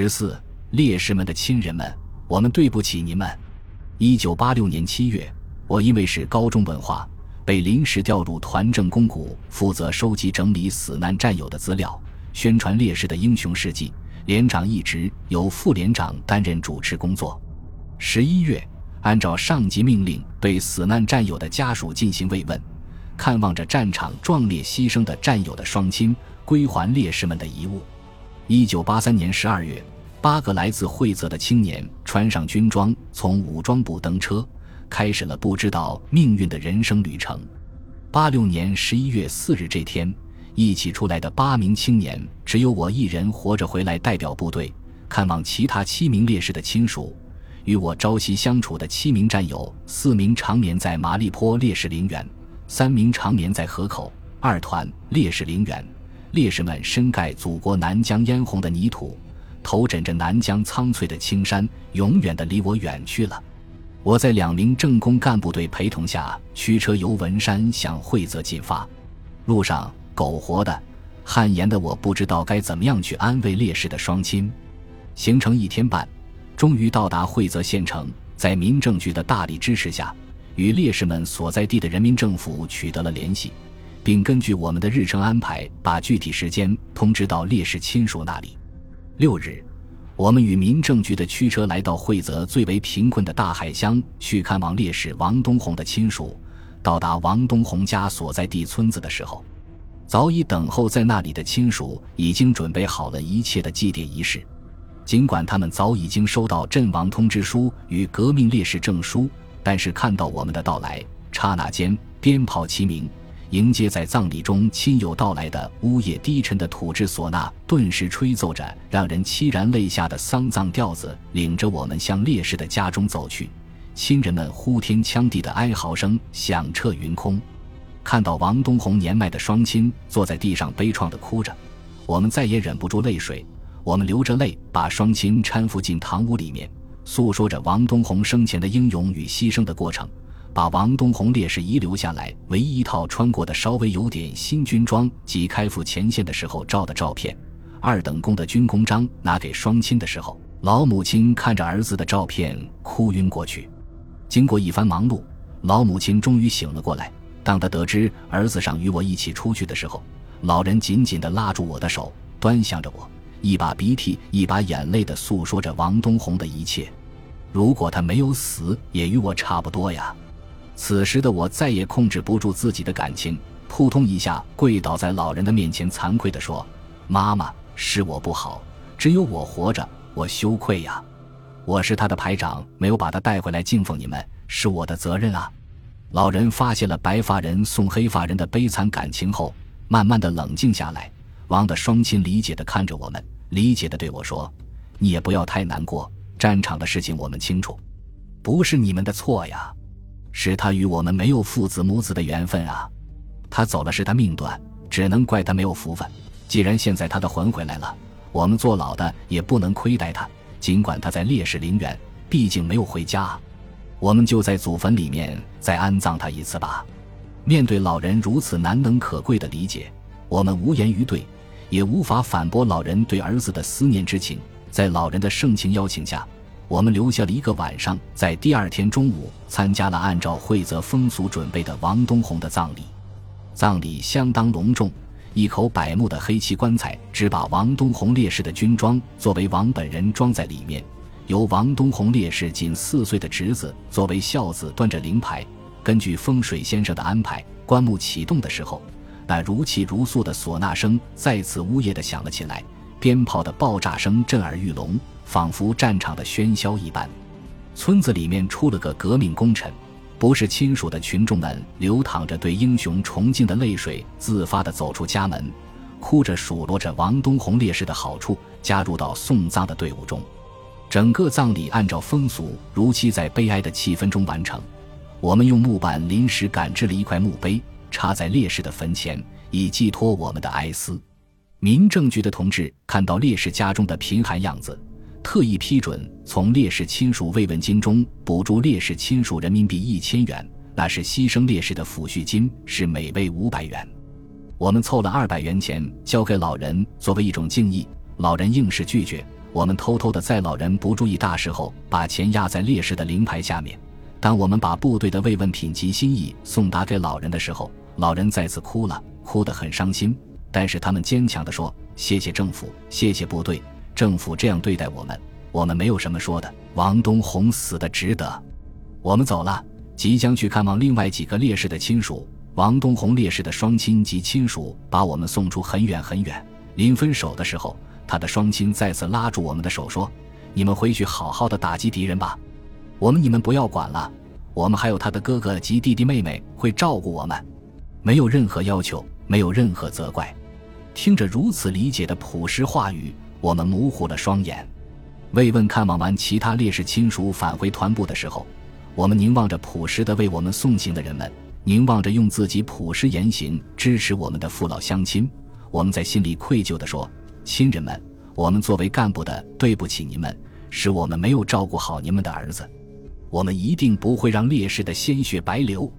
十四，烈士们的亲人们，我们对不起你们。一九八六年七月，我因为是高中文化，被临时调入团政公股，负责收集整理死难战友的资料，宣传烈士的英雄事迹。连长一职由副连长担任主持工作。十一月，按照上级命令，对死难战友的家属进行慰问，看望着战场壮烈牺牲的战友的双亲，归还烈士们的遗物。一九八三年十二月，八个来自惠泽的青年穿上军装，从武装部登车，开始了不知道命运的人生旅程。八六年十一月四日这天。一起出来的八名青年，只有我一人活着回来，代表部队看望其他七名烈士的亲属。与我朝夕相处的七名战友，四名长眠在麻栗坡烈士陵园，三名长眠在河口二团烈士陵园。烈士们身盖祖国南疆嫣红的泥土，头枕着南疆苍翠的青山，永远的离我远去了。我在两名政工干部队陪同下，驱车由文山向惠泽进发，路上。苟活的、汗颜的，我不知道该怎么样去安慰烈士的双亲。行程一天半，终于到达惠泽县城，在民政局的大力支持下，与烈士们所在地的人民政府取得了联系，并根据我们的日程安排，把具体时间通知到烈士亲属那里。六日，我们与民政局的驱车来到惠泽最为贫困的大海乡，去看望烈士王东红的亲属。到达王东红家所在地村子的时候。早已等候在那里的亲属已经准备好了一切的祭奠仪式，尽管他们早已经收到阵亡通知书与革命烈士证书，但是看到我们的到来，刹那间鞭炮齐鸣，迎接在葬礼中亲友到来的呜咽低沉的土制唢呐，顿时吹奏着让人凄然泪下的丧葬调子，领着我们向烈士的家中走去。亲人们呼天抢地的哀嚎声响彻云空。看到王东红年迈的双亲坐在地上悲怆地哭着，我们再也忍不住泪水。我们流着泪把双亲搀扶进堂屋里面，诉说着王东红生前的英勇与牺牲的过程，把王东红烈士遗留下来唯一一套穿过的稍微有点新军装及开赴前线的时候照的照片、二等功的军功章拿给双亲的时候，老母亲看着儿子的照片哭晕过去。经过一番忙碌，老母亲终于醒了过来。当他得知儿子想与我一起出去的时候，老人紧紧地拉住我的手，端详着我，一把鼻涕一把眼泪地诉说着王东红的一切。如果他没有死，也与我差不多呀。此时的我再也控制不住自己的感情，扑通一下跪倒在老人的面前，惭愧地说：“妈妈，是我不好，只有我活着，我羞愧呀。我是他的排长，没有把他带回来敬奉你们，是我的责任啊。”老人发现了白发人送黑发人的悲惨感情后，慢慢的冷静下来。王的双亲理解的看着我们，理解的对我说：“你也不要太难过，战场的事情我们清楚，不是你们的错呀，是他与我们没有父子母子的缘分啊。他走了是他命短，只能怪他没有福分。既然现在他的魂回来了，我们做老的也不能亏待他。尽管他在烈士陵园，毕竟没有回家。”我们就在祖坟里面再安葬他一次吧。面对老人如此难能可贵的理解，我们无言以对，也无法反驳老人对儿子的思念之情。在老人的盛情邀请下，我们留下了一个晚上，在第二天中午参加了按照惠泽风俗准备的王东红的葬礼。葬礼相当隆重，一口柏木的黑漆棺材只把王东红烈士的军装作为王本人装在里面。由王东红烈士仅四岁的侄子作为孝子端着灵牌，根据风水先生的安排，棺木启动的时候，那如泣如诉的唢呐声再次呜咽的响了起来，鞭炮的爆炸声震耳欲聋，仿佛战场的喧嚣一般。村子里面出了个革命功臣，不是亲属的群众们流淌着对英雄崇敬的泪水，自发的走出家门，哭着数落着王东红烈士的好处，加入到送葬的队伍中。整个葬礼按照风俗如期在悲哀的气氛中完成。我们用木板临时赶制了一块墓碑，插在烈士的坟前，以寄托我们的哀思。民政局的同志看到烈士家中的贫寒样子，特意批准从烈士亲属慰问金中补助烈士亲属人民币一千元，那是牺牲烈士的抚恤金，是每位五百元。我们凑了二百元钱交给老人作为一种敬意，老人硬是拒绝。我们偷偷的在老人不注意大事后，把钱压在烈士的灵牌下面。当我们把部队的慰问品及心意送达给老人的时候，老人再次哭了，哭得很伤心。但是他们坚强地说：“谢谢政府，谢谢部队，政府这样对待我们，我们没有什么说的。”王东红死的值得。我们走了，即将去看望另外几个烈士的亲属。王东红烈士的双亲及亲属把我们送出很远很远。临分手的时候，他的双亲再次拉住我们的手说：“你们回去好好的打击敌人吧，我们你们不要管了。我们还有他的哥哥及弟弟妹妹会照顾我们，没有任何要求，没有任何责怪。”听着如此理解的朴实话语，我们模糊了双眼。慰问看望完其他烈士亲属返回团部的时候，我们凝望着朴实的为我们送行的人们。凝望着用自己朴实言行支持我们的父老乡亲，我们在心里愧疚地说：“亲人们，我们作为干部的对不起你们，是我们没有照顾好你们的儿子。我们一定不会让烈士的鲜血白流。”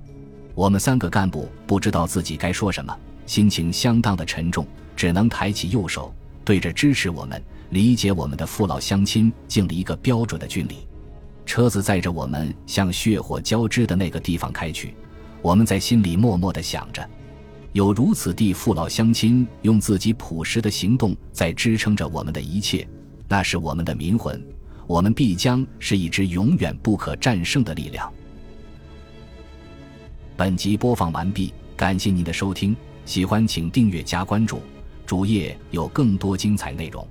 我们三个干部不知道自己该说什么，心情相当的沉重，只能抬起右手，对着支持我们、理解我们的父老乡亲敬了一个标准的军礼。车子载着我们向血火交织的那个地方开去。我们在心里默默地想着，有如此地父老乡亲用自己朴实的行动在支撑着我们的一切，那是我们的民魂，我们必将是一支永远不可战胜的力量。本集播放完毕，感谢您的收听，喜欢请订阅加关注，主页有更多精彩内容。